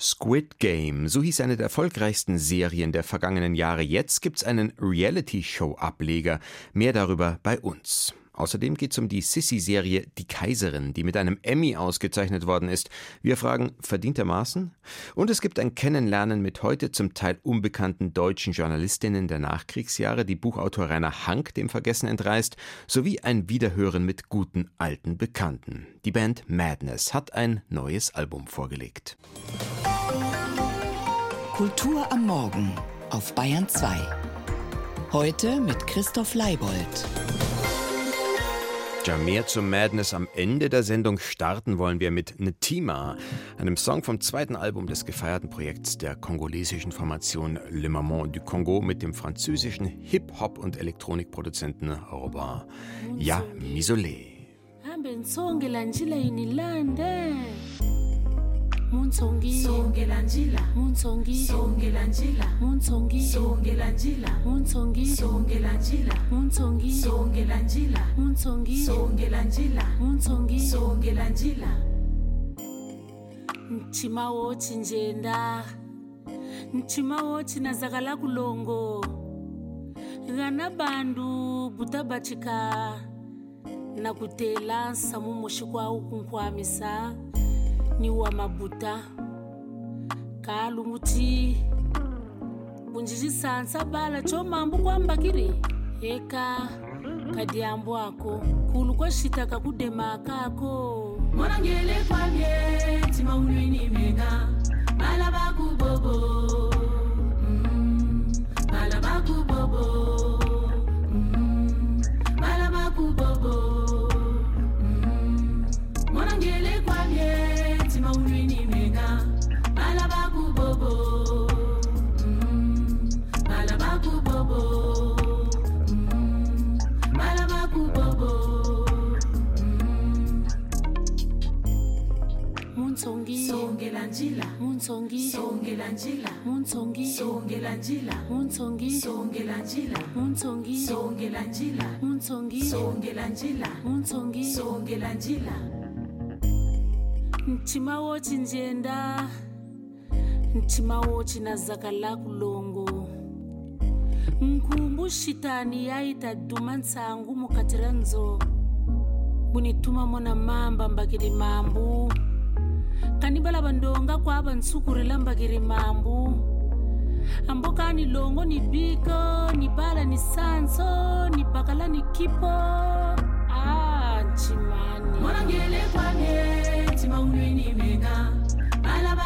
Squid Game, so hieß eine der erfolgreichsten Serien der vergangenen Jahre. Jetzt gibt's einen Reality-Show-Ableger. Mehr darüber bei uns. Außerdem geht es um die Sissy-Serie Die Kaiserin, die mit einem Emmy ausgezeichnet worden ist. Wir fragen, verdientermaßen? Und es gibt ein Kennenlernen mit heute zum Teil unbekannten deutschen Journalistinnen der Nachkriegsjahre, die Buchautor Rainer Hank dem Vergessen entreißt, sowie ein Wiederhören mit guten alten Bekannten. Die Band Madness hat ein neues Album vorgelegt. Kultur am Morgen auf Bayern 2. Heute mit Christoph Leibold. Ja, mehr zum Madness am Ende der Sendung starten wollen wir mit Ntima, einem Song vom zweiten Album des gefeierten Projekts der kongolesischen Formation Le Maman du Congo mit dem französischen Hip-Hop- und Elektronikproduzenten Robin Ja Misolé. Munsongi songela njila. Munsongi songela njila. Munsongi songela njila. Munsongi songela njila. Munsongi songela njila. Munsongi songela njila. Munsongi songela njila. Mchima wo chinjenda Mchima wo chinazakala kulongo. Gana bandu butabachika nakutela samu mushikwa ukunkwamisa ni wa mabuta. Kalungu ti bunji xisansa bala cho mambu kwamba eka kadiambu ako kulu kwa xitaka ku dema kako monangele kwamye timaulwini menga bala bakubobo ndagila ntima wo njenda. Ntima wo na zaka laku nkumbu shitani yaita duma ntsangu mukati ra bunituma mona mamba mbakiri mambu. Kani balava ndonga kuava ntsukurila mbakili mambu. Amboka ni longo ni biko ni bala ni sanso ni bakala ni kipo. mwana ngelekwane ntima unweni mena bala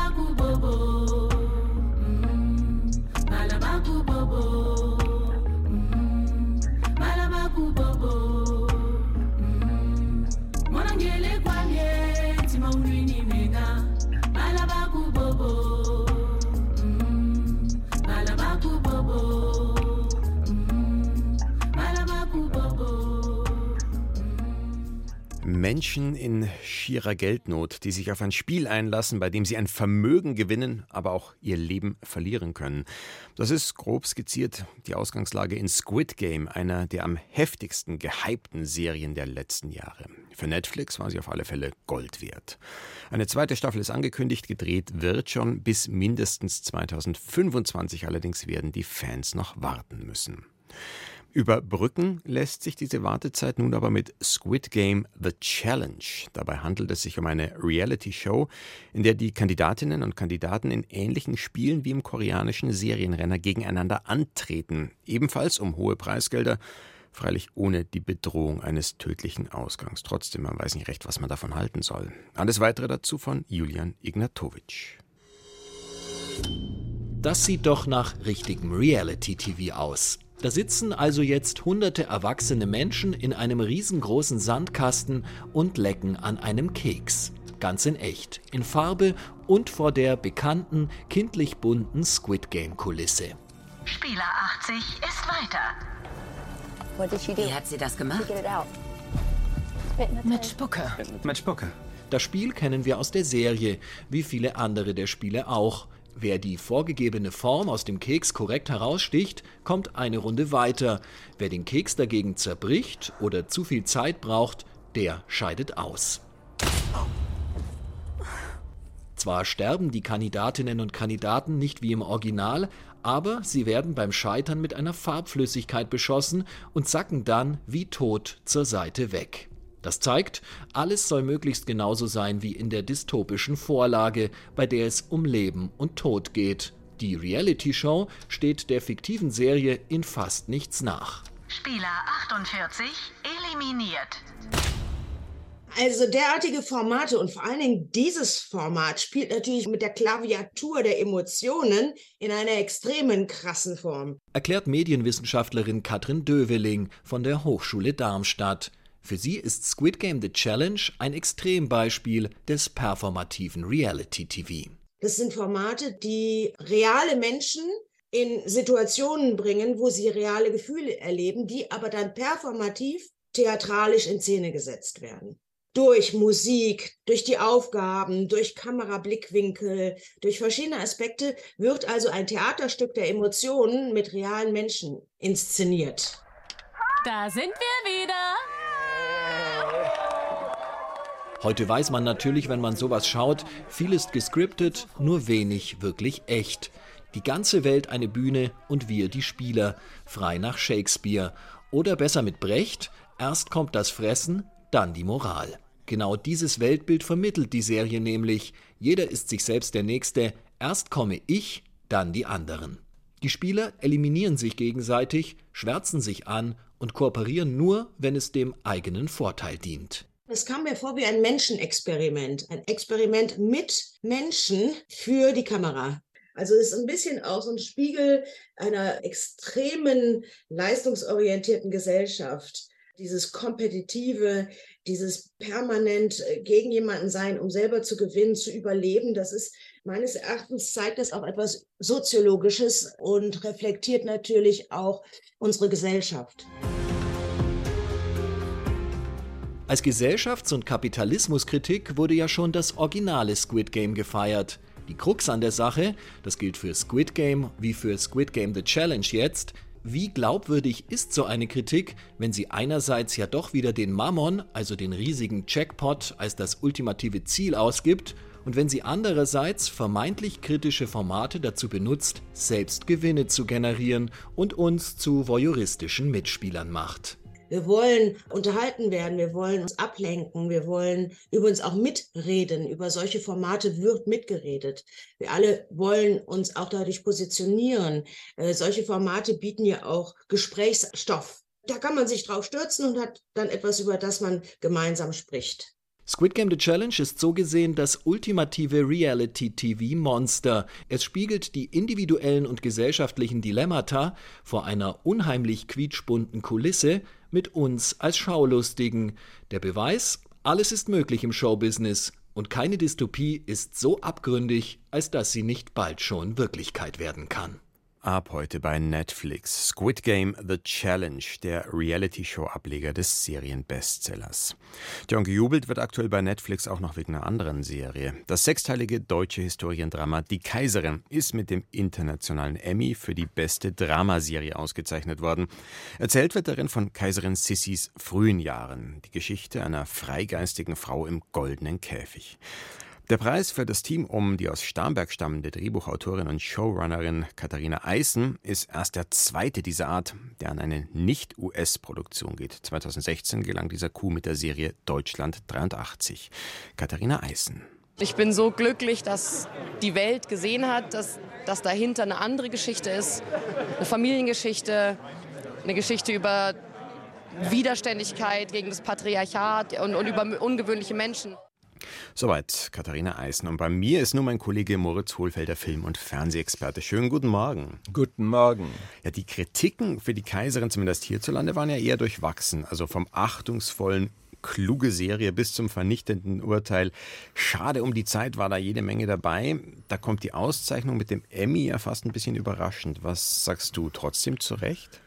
Menschen in schierer Geldnot, die sich auf ein Spiel einlassen, bei dem sie ein Vermögen gewinnen, aber auch ihr Leben verlieren können. Das ist grob skizziert die Ausgangslage in Squid Game, einer der am heftigsten gehypten Serien der letzten Jahre. Für Netflix war sie auf alle Fälle Gold wert. Eine zweite Staffel ist angekündigt, gedreht wird schon bis mindestens 2025, allerdings werden die Fans noch warten müssen. Überbrücken lässt sich diese Wartezeit nun aber mit Squid Game The Challenge. Dabei handelt es sich um eine Reality-Show, in der die Kandidatinnen und Kandidaten in ähnlichen Spielen wie im koreanischen Serienrenner gegeneinander antreten. Ebenfalls um hohe Preisgelder, freilich ohne die Bedrohung eines tödlichen Ausgangs. Trotzdem, man weiß nicht recht, was man davon halten soll. Alles weitere dazu von Julian Ignatowitsch. Das sieht doch nach richtigem Reality-TV aus. Da sitzen also jetzt hunderte erwachsene Menschen in einem riesengroßen Sandkasten und lecken an einem Keks. Ganz in echt, in Farbe und vor der bekannten, kindlich bunten Squid Game-Kulisse. Spieler 80 ist weiter. Wie hat sie das gemacht? Mit Spucke. Mit Spucke. Das Spiel kennen wir aus der Serie, wie viele andere der Spiele auch. Wer die vorgegebene Form aus dem Keks korrekt heraussticht, kommt eine Runde weiter. Wer den Keks dagegen zerbricht oder zu viel Zeit braucht, der scheidet aus. Zwar sterben die Kandidatinnen und Kandidaten nicht wie im Original, aber sie werden beim Scheitern mit einer Farbflüssigkeit beschossen und sacken dann wie tot zur Seite weg. Das zeigt, alles soll möglichst genauso sein wie in der dystopischen Vorlage, bei der es um Leben und Tod geht. Die Reality-Show steht der fiktiven Serie in fast nichts nach. Spieler 48 eliminiert. Also derartige Formate und vor allen Dingen dieses Format spielt natürlich mit der Klaviatur der Emotionen in einer extremen krassen Form. Erklärt Medienwissenschaftlerin Katrin Döveling von der Hochschule Darmstadt. Für sie ist Squid Game The Challenge ein Extrembeispiel des performativen Reality TV. Das sind Formate, die reale Menschen in Situationen bringen, wo sie reale Gefühle erleben, die aber dann performativ theatralisch in Szene gesetzt werden. Durch Musik, durch die Aufgaben, durch Kamerablickwinkel, durch verschiedene Aspekte wird also ein Theaterstück der Emotionen mit realen Menschen inszeniert. Da sind wir wieder. Heute weiß man natürlich, wenn man sowas schaut, viel ist gescriptet, nur wenig wirklich echt. Die ganze Welt eine Bühne und wir die Spieler, frei nach Shakespeare. Oder besser mit Brecht, erst kommt das Fressen, dann die Moral. Genau dieses Weltbild vermittelt die Serie nämlich. Jeder ist sich selbst der Nächste, erst komme ich, dann die anderen. Die Spieler eliminieren sich gegenseitig, schwärzen sich an und kooperieren nur, wenn es dem eigenen Vorteil dient. Es kam mir vor wie ein Menschenexperiment, ein Experiment mit Menschen für die Kamera. Also es ist ein bisschen auch so ein Spiegel einer extremen leistungsorientierten Gesellschaft. Dieses kompetitive, dieses permanent äh, gegen jemanden sein, um selber zu gewinnen, zu überleben, das ist meines Erachtens zeigt das auch etwas Soziologisches und reflektiert natürlich auch unsere Gesellschaft. Als Gesellschafts- und Kapitalismuskritik wurde ja schon das originale Squid Game gefeiert. Die Krux an der Sache, das gilt für Squid Game wie für Squid Game The Challenge jetzt, wie glaubwürdig ist so eine Kritik, wenn sie einerseits ja doch wieder den Mammon, also den riesigen Jackpot, als das ultimative Ziel ausgibt, und wenn sie andererseits vermeintlich kritische Formate dazu benutzt, selbst Gewinne zu generieren und uns zu voyeuristischen Mitspielern macht. Wir wollen unterhalten werden, wir wollen uns ablenken, wir wollen übrigens auch mitreden. Über solche Formate wird mitgeredet. Wir alle wollen uns auch dadurch positionieren. Äh, solche Formate bieten ja auch Gesprächsstoff. Da kann man sich drauf stürzen und hat dann etwas, über das man gemeinsam spricht. Squid Game The Challenge ist so gesehen das ultimative Reality-TV-Monster. Es spiegelt die individuellen und gesellschaftlichen Dilemmata vor einer unheimlich quietschbunten Kulisse mit uns als Schaulustigen. Der Beweis, alles ist möglich im Showbusiness und keine Dystopie ist so abgründig, als dass sie nicht bald schon Wirklichkeit werden kann. Ab heute bei Netflix. Squid Game The Challenge, der Reality-Show-Ableger des Serienbestsellers. Und gejubelt wird aktuell bei Netflix auch noch wegen einer anderen Serie. Das sechsteilige deutsche Historiendrama Die Kaiserin ist mit dem internationalen Emmy für die beste Dramaserie ausgezeichnet worden. Erzählt wird darin von Kaiserin Sissis frühen Jahren. Die Geschichte einer freigeistigen Frau im goldenen Käfig. Der Preis für das Team um die aus Starnberg stammende Drehbuchautorin und Showrunnerin Katharina Eisen ist erst der zweite dieser Art, der an eine Nicht-US-Produktion geht. 2016 gelang dieser Coup mit der Serie Deutschland 83. Katharina Eisen. Ich bin so glücklich, dass die Welt gesehen hat, dass, dass dahinter eine andere Geschichte ist, eine Familiengeschichte, eine Geschichte über Widerständigkeit gegen das Patriarchat und, und über ungewöhnliche Menschen. Soweit Katharina Eisen. Und bei mir ist nun mein Kollege Moritz Hohlfelder, Film- und Fernsehexperte. Schönen guten Morgen. Guten Morgen. Ja, die Kritiken für die Kaiserin, zumindest hierzulande, waren ja eher durchwachsen. Also vom achtungsvollen kluge Serie bis zum vernichtenden Urteil. Schade um die Zeit war da jede Menge dabei. Da kommt die Auszeichnung mit dem Emmy ja fast ein bisschen überraschend. Was sagst du trotzdem zurecht?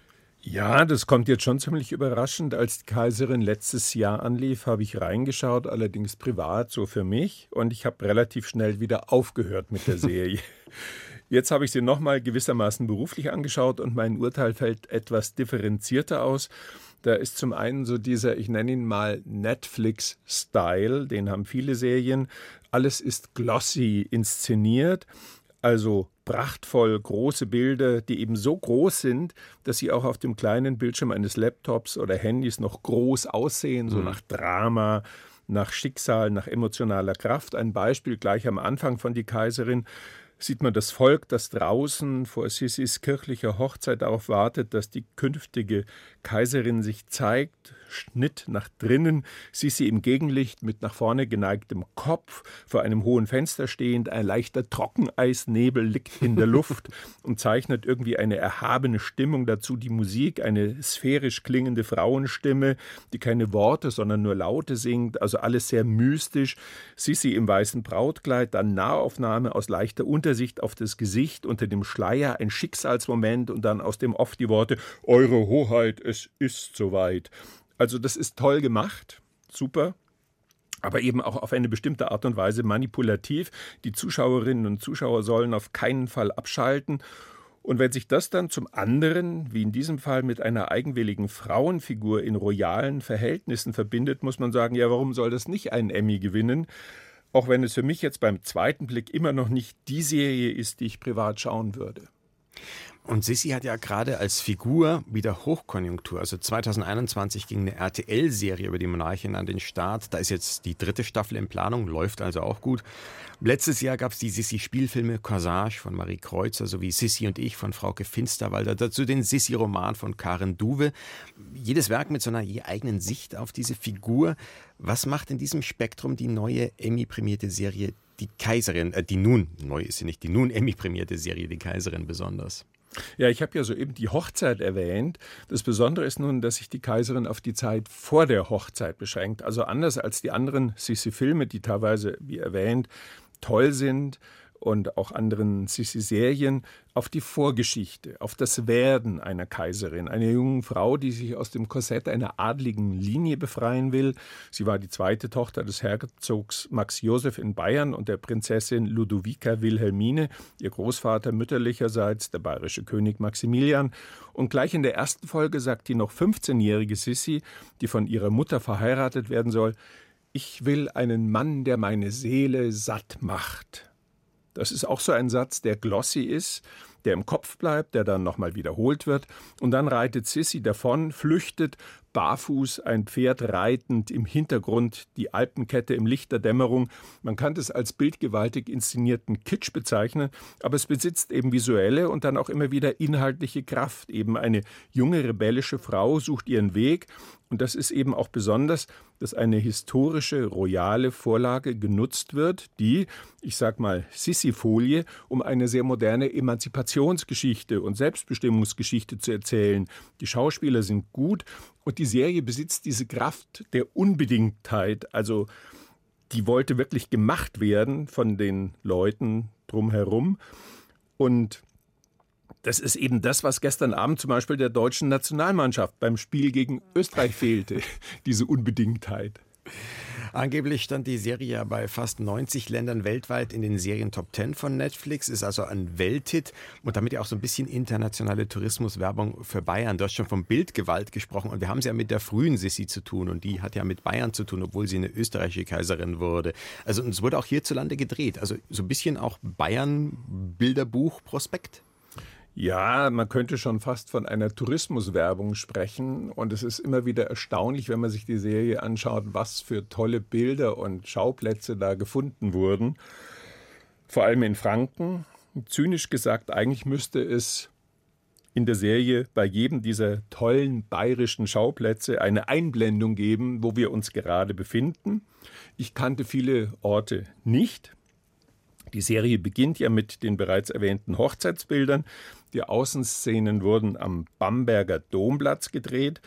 Ja, das kommt jetzt schon ziemlich überraschend. Als die Kaiserin letztes Jahr anlief, habe ich reingeschaut, allerdings privat, so für mich. Und ich habe relativ schnell wieder aufgehört mit der Serie. Jetzt habe ich sie nochmal gewissermaßen beruflich angeschaut und mein Urteil fällt etwas differenzierter aus. Da ist zum einen so dieser, ich nenne ihn mal Netflix-Style, den haben viele Serien. Alles ist glossy inszeniert, also prachtvoll große Bilder, die eben so groß sind, dass sie auch auf dem kleinen Bildschirm eines Laptops oder Handys noch groß aussehen, so mhm. nach Drama, nach Schicksal, nach emotionaler Kraft. Ein Beispiel gleich am Anfang von Die Kaiserin sieht man das Volk, das draußen vor Sissis kirchlicher Hochzeit darauf wartet, dass die künftige Kaiserin sich zeigt, Schnitt nach drinnen, Sissi im Gegenlicht mit nach vorne geneigtem Kopf, vor einem hohen Fenster stehend, ein leichter Trockeneisnebel liegt in der Luft und zeichnet irgendwie eine erhabene Stimmung dazu, die Musik, eine sphärisch klingende Frauenstimme, die keine Worte, sondern nur Laute singt, also alles sehr mystisch. Sissi im weißen Brautkleid, dann Nahaufnahme aus leichter Untersicht auf das Gesicht unter dem Schleier, ein Schicksalsmoment und dann aus dem Off die Worte Eure Hoheit, es ist soweit. Also das ist toll gemacht, super, aber eben auch auf eine bestimmte Art und Weise manipulativ. Die Zuschauerinnen und Zuschauer sollen auf keinen Fall abschalten. Und wenn sich das dann zum anderen, wie in diesem Fall mit einer eigenwilligen Frauenfigur in royalen Verhältnissen verbindet, muss man sagen, ja, warum soll das nicht einen Emmy gewinnen? Auch wenn es für mich jetzt beim zweiten Blick immer noch nicht die Serie ist, die ich privat schauen würde. Und Sissi hat ja gerade als Figur wieder Hochkonjunktur. Also 2021 ging eine RTL-Serie über die Monarchin an den Start. Da ist jetzt die dritte Staffel in Planung, läuft also auch gut. Letztes Jahr gab es die Sissi-Spielfilme Corsage von Marie Kreuzer sowie Sissi und ich von Frauke Finsterwalder. Dazu den Sissi-Roman von Karen Duwe. Jedes Werk mit so einer je eigenen Sicht auf diese Figur. Was macht in diesem Spektrum die neue Emmy-prämierte Serie Die Kaiserin, äh, die nun, neu ist sie nicht, die nun Emmy-prämierte Serie Die Kaiserin besonders? Ja, ich habe ja soeben die Hochzeit erwähnt. Das Besondere ist nun, dass sich die Kaiserin auf die Zeit vor der Hochzeit beschränkt. Also anders als die anderen Sissi-Filme, die teilweise, wie erwähnt, toll sind und auch anderen Sissi-Serien, auf die Vorgeschichte, auf das Werden einer Kaiserin, einer jungen Frau, die sich aus dem Korsett einer adligen Linie befreien will. Sie war die zweite Tochter des Herzogs Max Josef in Bayern und der Prinzessin Ludovica Wilhelmine, ihr Großvater mütterlicherseits, der bayerische König Maximilian. Und gleich in der ersten Folge sagt die noch 15-jährige Sissi, die von ihrer Mutter verheiratet werden soll, ich will einen Mann, der meine Seele satt macht. Das ist auch so ein Satz, der glossy ist, der im Kopf bleibt, der dann nochmal wiederholt wird. Und dann reitet Sissy davon, flüchtet, barfuß, ein Pferd reitend, im Hintergrund die Alpenkette im Licht der Dämmerung. Man kann das als bildgewaltig inszenierten Kitsch bezeichnen, aber es besitzt eben visuelle und dann auch immer wieder inhaltliche Kraft. Eben eine junge rebellische Frau sucht ihren Weg und das ist eben auch besonders, dass eine historische, royale Vorlage genutzt wird, die, ich sag mal, Sissi-Folie, um eine sehr moderne Emanzipationsgeschichte und Selbstbestimmungsgeschichte zu erzählen. Die Schauspieler sind gut und die Serie besitzt diese Kraft der Unbedingtheit, also die wollte wirklich gemacht werden von den Leuten drumherum. Und das ist eben das, was gestern Abend zum Beispiel der deutschen Nationalmannschaft beim Spiel gegen Österreich fehlte, diese Unbedingtheit. Angeblich stand die Serie ja bei fast 90 Ländern weltweit in den Serien Top 10 von Netflix, ist also ein Welthit und damit ja auch so ein bisschen internationale Tourismuswerbung für Bayern. Du hast schon vom Bildgewalt gesprochen und wir haben es ja mit der frühen Sissi zu tun und die hat ja mit Bayern zu tun, obwohl sie eine österreichische Kaiserin wurde. Also es wurde auch hierzulande gedreht. Also so ein bisschen auch Bayern-Bilderbuch-Prospekt. Ja, man könnte schon fast von einer Tourismuswerbung sprechen. Und es ist immer wieder erstaunlich, wenn man sich die Serie anschaut, was für tolle Bilder und Schauplätze da gefunden wurden. Vor allem in Franken. Zynisch gesagt, eigentlich müsste es in der Serie bei jedem dieser tollen bayerischen Schauplätze eine Einblendung geben, wo wir uns gerade befinden. Ich kannte viele Orte nicht. Die Serie beginnt ja mit den bereits erwähnten Hochzeitsbildern. Die Außenszenen wurden am Bamberger Domplatz gedreht.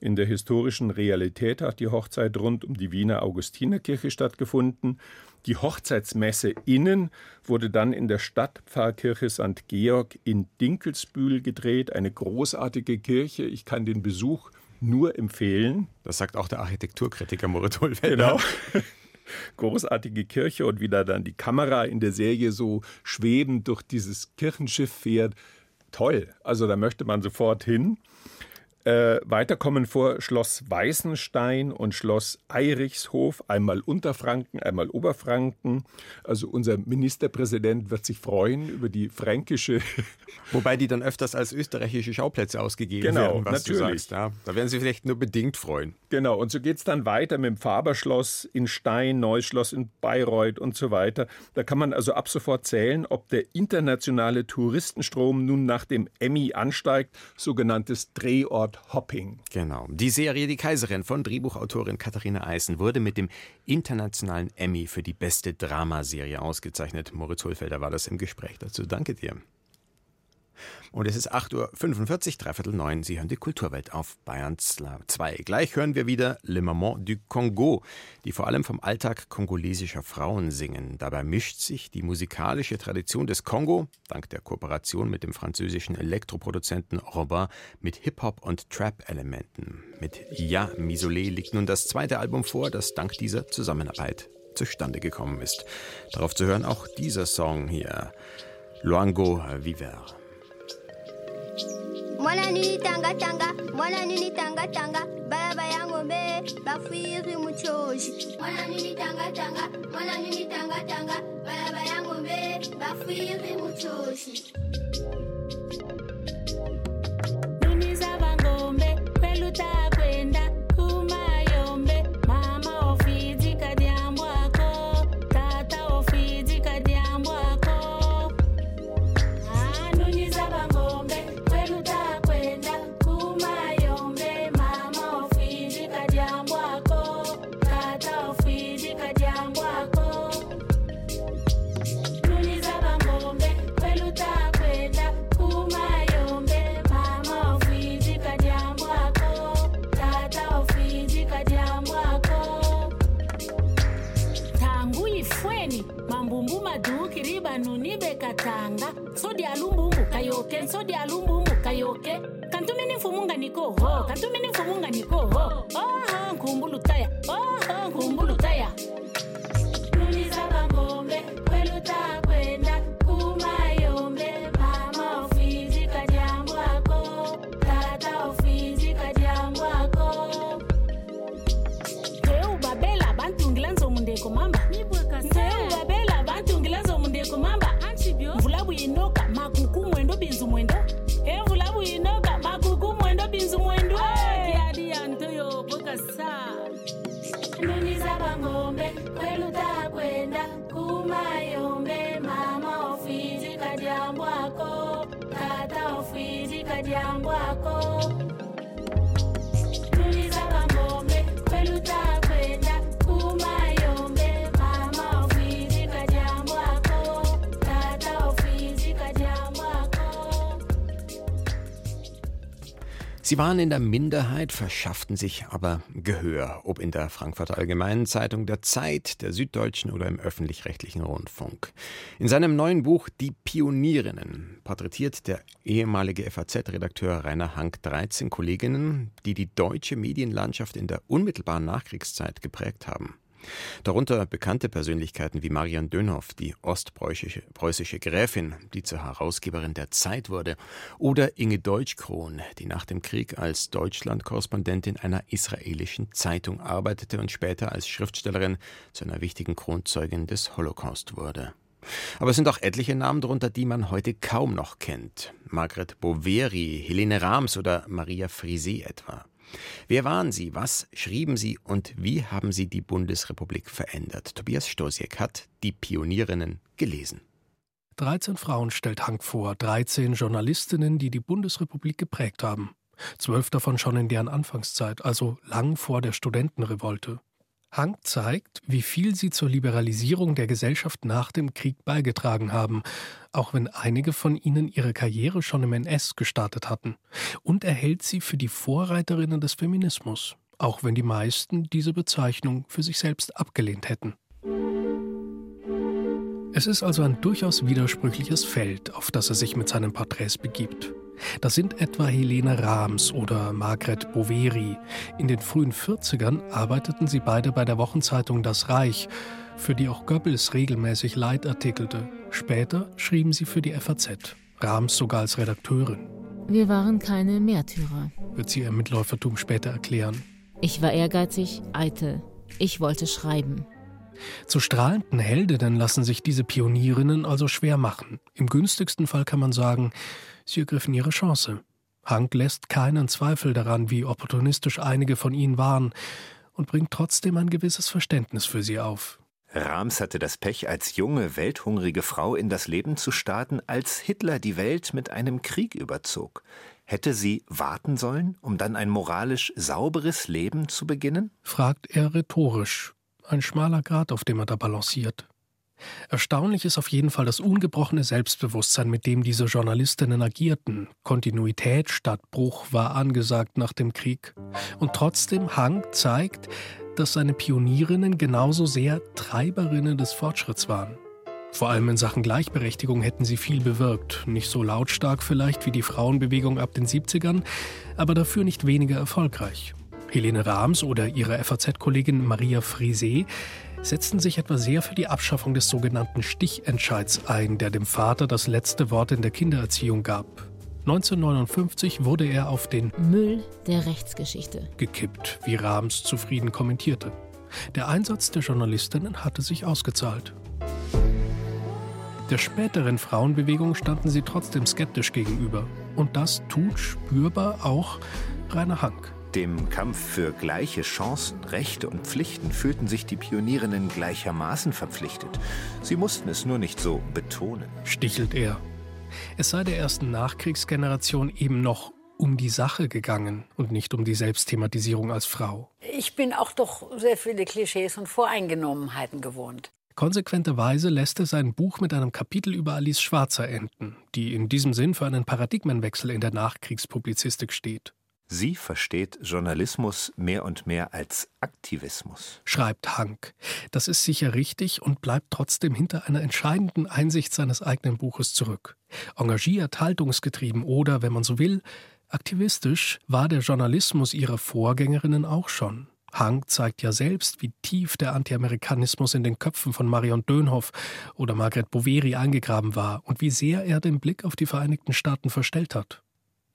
In der historischen Realität hat die Hochzeit rund um die Wiener Augustinerkirche stattgefunden. Die Hochzeitsmesse innen wurde dann in der Stadtpfarrkirche St. Georg in Dinkelsbühl gedreht. Eine großartige Kirche. Ich kann den Besuch nur empfehlen. Das sagt auch der Architekturkritiker Moritz Hohlfelder. Genau. großartige Kirche und wie da dann die Kamera in der Serie so schwebend durch dieses Kirchenschiff fährt. Toll. Also da möchte man sofort hin. Äh, weiter kommen vor Schloss Weißenstein und Schloss Eirichshof, einmal Unterfranken, einmal Oberfranken. Also unser Ministerpräsident wird sich freuen über die fränkische. Wobei die dann öfters als österreichische Schauplätze ausgegeben genau, werden, was natürlich. du sagst. Ja, da werden sie vielleicht nur bedingt freuen. Genau, und so geht es dann weiter mit dem Faberschloss in Stein, Neues Schloss in Bayreuth und so weiter. Da kann man also ab sofort zählen, ob der internationale Touristenstrom nun nach dem Emmy ansteigt, sogenanntes Drehort-Hopping. Genau. Die Serie Die Kaiserin von Drehbuchautorin Katharina Eisen wurde mit dem internationalen Emmy für die beste Dramaserie ausgezeichnet. Moritz Hohlfelder war das im Gespräch dazu. Danke dir. Und es ist 8.45 Uhr, dreiviertel neun. Sie hören die Kulturwelt auf Bayern 2. Gleich hören wir wieder Le Maman du Congo, die vor allem vom Alltag kongolesischer Frauen singen. Dabei mischt sich die musikalische Tradition des Kongo, dank der Kooperation mit dem französischen Elektroproduzenten Robin, mit Hip-Hop und Trap-Elementen. Mit Ja Misolé liegt nun das zweite Album vor, das dank dieser Zusammenarbeit zustande gekommen ist. Darauf zu hören auch dieser Song hier, Luango Viver. Mwana nini tanga tanga mwana nini tanga tanga baya baya ngombe bafiri muchoshi mwana nini tanga tanga mwana nini tanga tanga baya baya ngombe bafiri muchoshi lenso di alumbu mukayoke kantumini fumunganiko ho kantumini fumunganiko ho. Oh, Sie waren in der Minderheit, verschafften sich aber Gehör, ob in der Frankfurter Allgemeinen Zeitung, der Zeit, der Süddeutschen oder im öffentlich-rechtlichen Rundfunk. In seinem neuen Buch Die Pionierinnen porträtiert der ehemalige FAZ-Redakteur Rainer Hank 13 Kolleginnen, die die deutsche Medienlandschaft in der unmittelbaren Nachkriegszeit geprägt haben. Darunter bekannte Persönlichkeiten wie Marian Dönhoff, die ostpreußische preußische Gräfin, die zur Herausgeberin der Zeit wurde, oder Inge Deutschkron, die nach dem Krieg als Deutschlandkorrespondentin einer israelischen Zeitung arbeitete und später als Schriftstellerin zu einer wichtigen Kronzeugin des Holocaust wurde. Aber es sind auch etliche Namen darunter, die man heute kaum noch kennt. Margret Boveri, Helene Rams oder Maria Frisé etwa. Wer waren sie? Was schrieben sie? Und wie haben sie die Bundesrepublik verändert? Tobias Stosiek hat die Pionierinnen gelesen. 13 Frauen stellt Hank vor, 13 Journalistinnen, die die Bundesrepublik geprägt haben. Zwölf davon schon in deren Anfangszeit, also lang vor der Studentenrevolte. Hank zeigt, wie viel sie zur Liberalisierung der Gesellschaft nach dem Krieg beigetragen haben, auch wenn einige von ihnen ihre Karriere schon im NS gestartet hatten. Und er hält sie für die Vorreiterinnen des Feminismus, auch wenn die meisten diese Bezeichnung für sich selbst abgelehnt hätten. Es ist also ein durchaus widersprüchliches Feld, auf das er sich mit seinen Porträts begibt. Das sind etwa Helene Rams oder Margret Boveri. In den frühen 40ern arbeiteten sie beide bei der Wochenzeitung Das Reich, für die auch Goebbels regelmäßig Leitartikelte. Später schrieben sie für die FAZ, Rams sogar als Redakteurin. Wir waren keine Märtyrer, wird sie im Mitläufertum später erklären. Ich war ehrgeizig, eitel. Ich wollte schreiben. Zu strahlenden Heldinnen lassen sich diese Pionierinnen also schwer machen. Im günstigsten Fall kann man sagen, sie ergriffen ihre Chance. Hank lässt keinen Zweifel daran, wie opportunistisch einige von ihnen waren, und bringt trotzdem ein gewisses Verständnis für sie auf. Rams hatte das Pech, als junge, welthungrige Frau in das Leben zu starten, als Hitler die Welt mit einem Krieg überzog. Hätte sie warten sollen, um dann ein moralisch sauberes Leben zu beginnen? fragt er rhetorisch. Ein schmaler Grat, auf dem er da balanciert. Erstaunlich ist auf jeden Fall das ungebrochene Selbstbewusstsein, mit dem diese Journalistinnen agierten. Kontinuität statt Bruch war angesagt nach dem Krieg. Und trotzdem Hank zeigt, dass seine Pionierinnen genauso sehr Treiberinnen des Fortschritts waren. Vor allem in Sachen Gleichberechtigung hätten sie viel bewirkt. Nicht so lautstark vielleicht wie die Frauenbewegung ab den 70ern, aber dafür nicht weniger erfolgreich. Helene Rahms oder ihre FAZ-Kollegin Maria Frisé setzten sich etwa sehr für die Abschaffung des sogenannten Stichentscheids ein, der dem Vater das letzte Wort in der Kindererziehung gab. 1959 wurde er auf den Müll der Rechtsgeschichte gekippt, wie Rahms zufrieden kommentierte. Der Einsatz der Journalistinnen hatte sich ausgezahlt. Der späteren Frauenbewegung standen sie trotzdem skeptisch gegenüber. Und das tut spürbar auch Rainer Hank. Dem Kampf für gleiche Chancen, Rechte und Pflichten fühlten sich die Pionierinnen gleichermaßen verpflichtet. Sie mussten es nur nicht so betonen. Stichelt er. Es sei der ersten Nachkriegsgeneration eben noch um die Sache gegangen und nicht um die Selbstthematisierung als Frau. Ich bin auch doch sehr viele Klischees und Voreingenommenheiten gewohnt. Konsequenterweise lässt er sein Buch mit einem Kapitel über Alice Schwarzer enden, die in diesem Sinn für einen Paradigmenwechsel in der Nachkriegspublizistik steht. Sie versteht Journalismus mehr und mehr als Aktivismus. Schreibt Hank. Das ist sicher richtig und bleibt trotzdem hinter einer entscheidenden Einsicht seines eigenen Buches zurück. Engagiert, haltungsgetrieben oder, wenn man so will, aktivistisch war der Journalismus ihrer Vorgängerinnen auch schon. Hank zeigt ja selbst, wie tief der Antiamerikanismus in den Köpfen von Marion Dönhoff oder Margret Boveri eingegraben war und wie sehr er den Blick auf die Vereinigten Staaten verstellt hat.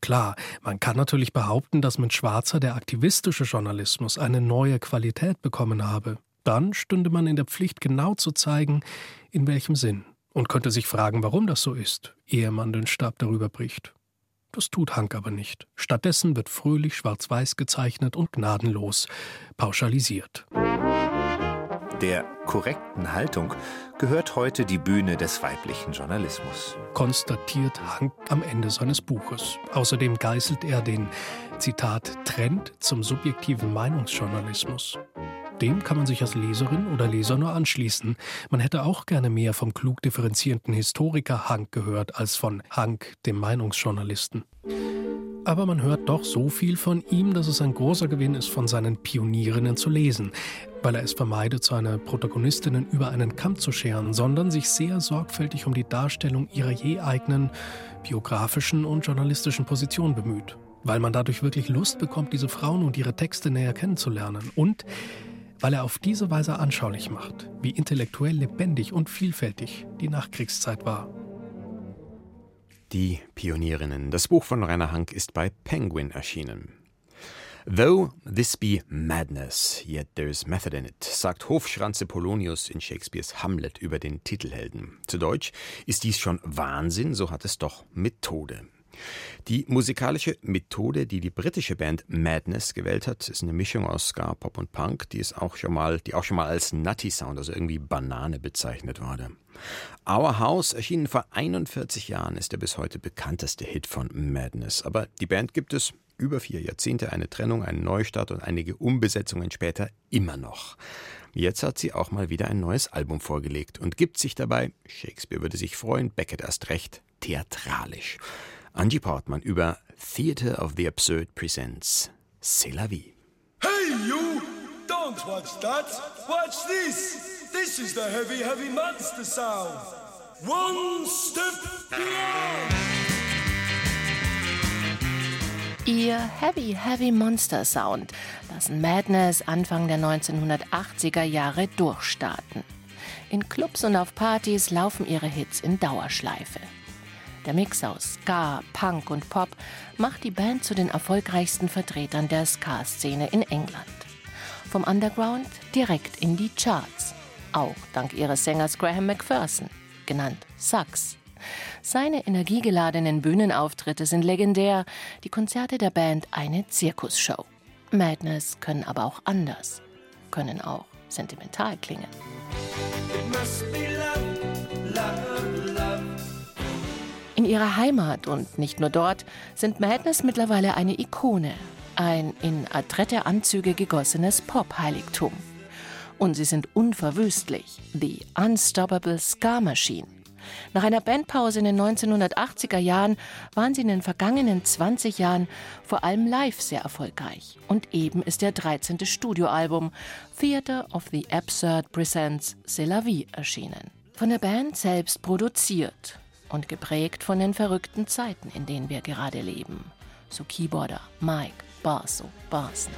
Klar, man kann natürlich behaupten, dass mit Schwarzer der aktivistische Journalismus eine neue Qualität bekommen habe. Dann stünde man in der Pflicht, genau zu zeigen, in welchem Sinn. Und könnte sich fragen, warum das so ist, ehe man den Stab darüber bricht. Das tut Hank aber nicht. Stattdessen wird fröhlich schwarz-weiß gezeichnet und gnadenlos pauschalisiert. Der korrekten Haltung gehört heute die Bühne des weiblichen Journalismus. Konstatiert Hank am Ende seines Buches. Außerdem geißelt er den, Zitat, Trend zum subjektiven Meinungsjournalismus. Dem kann man sich als Leserin oder Leser nur anschließen. Man hätte auch gerne mehr vom klug differenzierenden Historiker Hank gehört als von Hank, dem Meinungsjournalisten. Aber man hört doch so viel von ihm, dass es ein großer Gewinn ist, von seinen Pionierinnen zu lesen, weil er es vermeidet, seine Protagonistinnen über einen Kamm zu scheren, sondern sich sehr sorgfältig um die Darstellung ihrer je eigenen biografischen und journalistischen Position bemüht. Weil man dadurch wirklich Lust bekommt, diese Frauen und ihre Texte näher kennenzulernen und weil er auf diese Weise anschaulich macht, wie intellektuell lebendig und vielfältig die Nachkriegszeit war. Die Pionierinnen. Das Buch von Rainer Hank ist bei Penguin erschienen. Though this be madness, yet there's method in it, sagt Hofschranze Polonius in Shakespeares Hamlet über den Titelhelden. Zu Deutsch ist dies schon Wahnsinn, so hat es doch Methode. Die musikalische Methode, die die britische Band Madness gewählt hat, ist eine Mischung aus Ska, Pop und Punk, die ist auch schon mal, die auch schon mal als Nutty Sound, also irgendwie Banane bezeichnet wurde. Our House, erschienen vor 41 Jahren, ist der bis heute bekannteste Hit von Madness. Aber die Band gibt es über vier Jahrzehnte, eine Trennung, einen Neustart und einige Umbesetzungen später immer noch. Jetzt hat sie auch mal wieder ein neues Album vorgelegt und gibt sich dabei, Shakespeare würde sich freuen, Beckett erst recht, theatralisch. Angie Portman über Theatre of the Absurd presents C'est la vie. Hey you! Don't watch that! Watch this! This is the heavy, heavy monster sound. One step beyond. Ihr Heavy Heavy Monster Sound lassen Madness Anfang der 1980er Jahre durchstarten. In Clubs und auf Partys laufen ihre Hits in Dauerschleife. Der Mix aus Ska, Punk und Pop macht die Band zu den erfolgreichsten Vertretern der Ska-Szene in England. Vom Underground direkt in die Charts. Auch dank ihres Sängers Graham McPherson, genannt Sax. Seine energiegeladenen Bühnenauftritte sind legendär, die Konzerte der Band eine Zirkusshow. Madness können aber auch anders, können auch sentimental klingen. In ihrer Heimat und nicht nur dort sind Madness mittlerweile eine Ikone, ein in adrette Anzüge gegossenes Pop-Heiligtum. Und sie sind unverwüstlich, The Unstoppable Scar Machine. Nach einer Bandpause in den 1980er Jahren waren sie in den vergangenen 20 Jahren vor allem live sehr erfolgreich. Und eben ist der 13. Studioalbum Theater of the Absurd Presents C'est la Vie erschienen. Von der Band selbst produziert und geprägt von den verrückten Zeiten, in denen wir gerade leben. So Keyboarder Mike Barso Barson.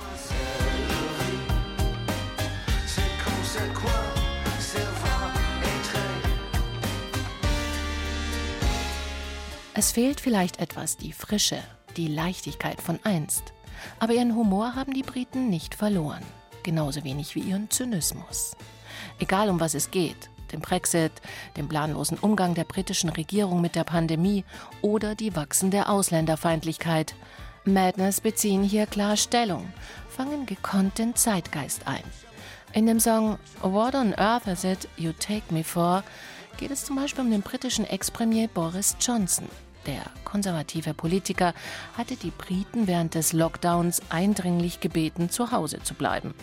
Es fehlt vielleicht etwas die Frische, die Leichtigkeit von einst. Aber ihren Humor haben die Briten nicht verloren. Genauso wenig wie ihren Zynismus. Egal um was es geht, dem Brexit, dem planlosen Umgang der britischen Regierung mit der Pandemie oder die wachsende Ausländerfeindlichkeit. Madness beziehen hier klar Stellung, fangen gekonnt den Zeitgeist ein. In dem Song What on Earth is it you take me for geht es zum Beispiel um den britischen Ex-Premier Boris Johnson. Der konservative Politiker hatte die Briten während des Lockdowns eindringlich gebeten, zu Hause zu bleiben,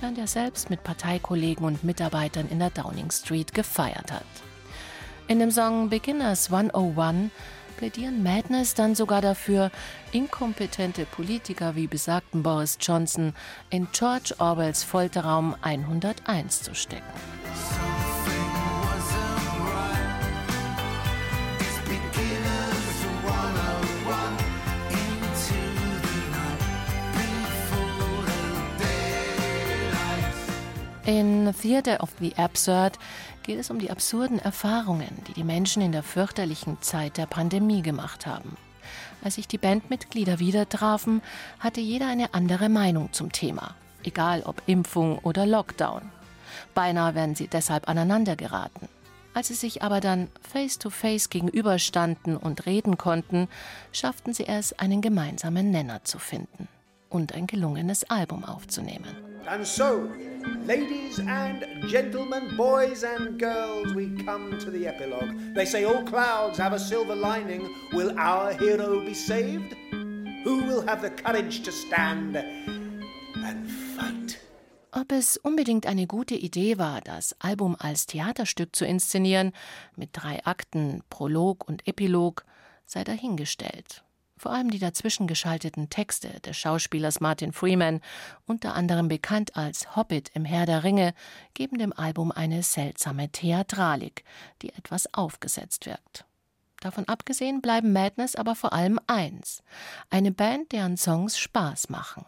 während er selbst mit Parteikollegen und Mitarbeitern in der Downing Street gefeiert hat. In dem Song Beginners 101 plädieren Madness dann sogar dafür, inkompetente Politiker wie besagten Boris Johnson in George Orwells Folterraum 101 zu stecken. In Theater of the Absurd geht es um die absurden Erfahrungen, die die Menschen in der fürchterlichen Zeit der Pandemie gemacht haben. Als sich die Bandmitglieder wieder trafen, hatte jeder eine andere Meinung zum Thema, egal ob Impfung oder Lockdown. Beinahe wären sie deshalb aneinander geraten. Als sie sich aber dann face-to-face -face gegenüberstanden und reden konnten, schafften sie es, einen gemeinsamen Nenner zu finden und ein gelungenes Album aufzunehmen. And so, ladies and gentlemen, boys and girls, we come to the epilogue. They say all clouds have a silver lining. Will our hero be saved? Who will have the courage to stand and fight? Ob es unbedingt eine gute Idee war, das Album als Theaterstück zu inszenieren, mit drei Akten, Prolog und Epilog, sei dahingestellt. Vor allem die dazwischen geschalteten Texte des Schauspielers Martin Freeman, unter anderem bekannt als Hobbit im Herr der Ringe, geben dem Album eine seltsame Theatralik, die etwas aufgesetzt wirkt. Davon abgesehen bleiben Madness aber vor allem eins: eine Band, deren Songs Spaß machen.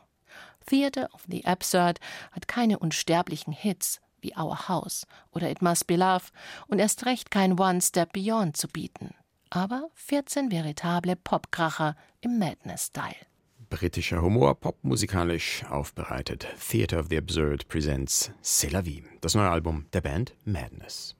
Theater of the Absurd hat keine unsterblichen Hits wie Our House oder It Must Be Love und erst recht kein One Step Beyond zu bieten aber 14 veritable Popkracher im Madness-Style. Britischer Humor, popmusikalisch aufbereitet. Theater of the Absurd presents C'est la vie, das neue Album der Band Madness.